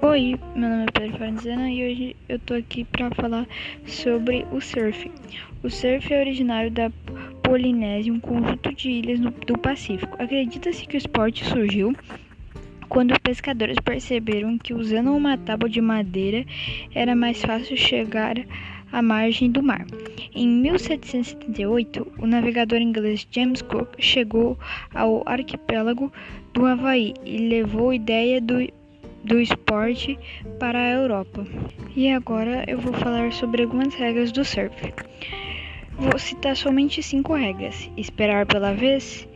Oi, meu nome é Pedro Farnzena e hoje eu tô aqui para falar sobre o surf. O surf é originário da Polinésia, um conjunto de ilhas no, do Pacífico. Acredita-se que o esporte surgiu quando pescadores perceberam que usando uma tábua de madeira era mais fácil chegar à margem do mar. Em 1778, o navegador inglês James Cook chegou ao arquipélago do Havaí e levou a ideia do do esporte para a Europa. E agora eu vou falar sobre algumas regras do surf. Vou citar somente cinco regras: esperar pela vez,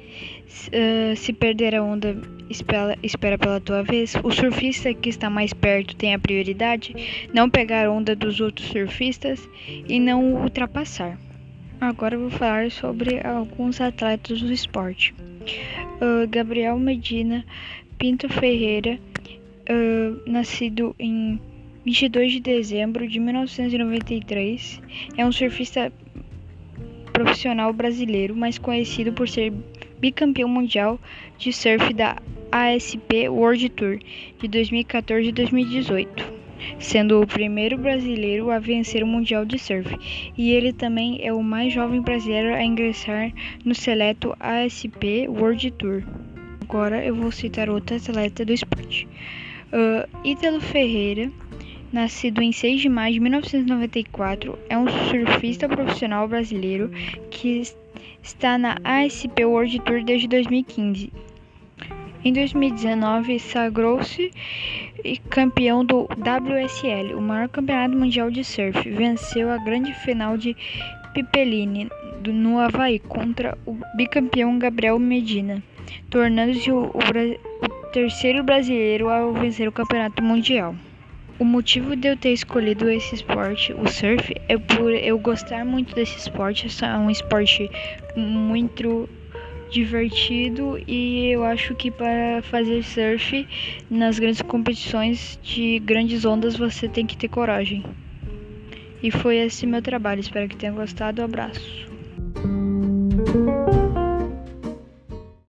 se perder a onda, espera, espera pela tua vez. O surfista que está mais perto tem a prioridade. Não pegar onda dos outros surfistas e não ultrapassar. Agora vou falar sobre alguns atletas do esporte. Uh, Gabriel Medina, Pinto Ferreira nascido em 22 de dezembro de 1993, é um surfista profissional brasileiro, mais conhecido por ser bicampeão mundial de surf da ASP World Tour de 2014 e 2018, sendo o primeiro brasileiro a vencer o Mundial de Surf, e ele também é o mais jovem brasileiro a ingressar no seleto ASP World Tour. Agora eu vou citar outro atleta do esporte. Uh, Ítalo Ferreira, nascido em 6 de maio de 1994, é um surfista profissional brasileiro que está na ASP World Tour desde 2015. Em 2019, sagrou-se campeão do WSL, o maior campeonato mundial de surf. Venceu a grande final de Pipeline no Havaí contra o bicampeão Gabriel Medina, tornando-se o, o, terceiro brasileiro a vencer o campeonato mundial. O motivo de eu ter escolhido esse esporte, o surf, é por eu gostar muito desse esporte. É um esporte muito divertido e eu acho que para fazer surf nas grandes competições de grandes ondas você tem que ter coragem. E foi esse meu trabalho. Espero que tenham gostado. Um abraço.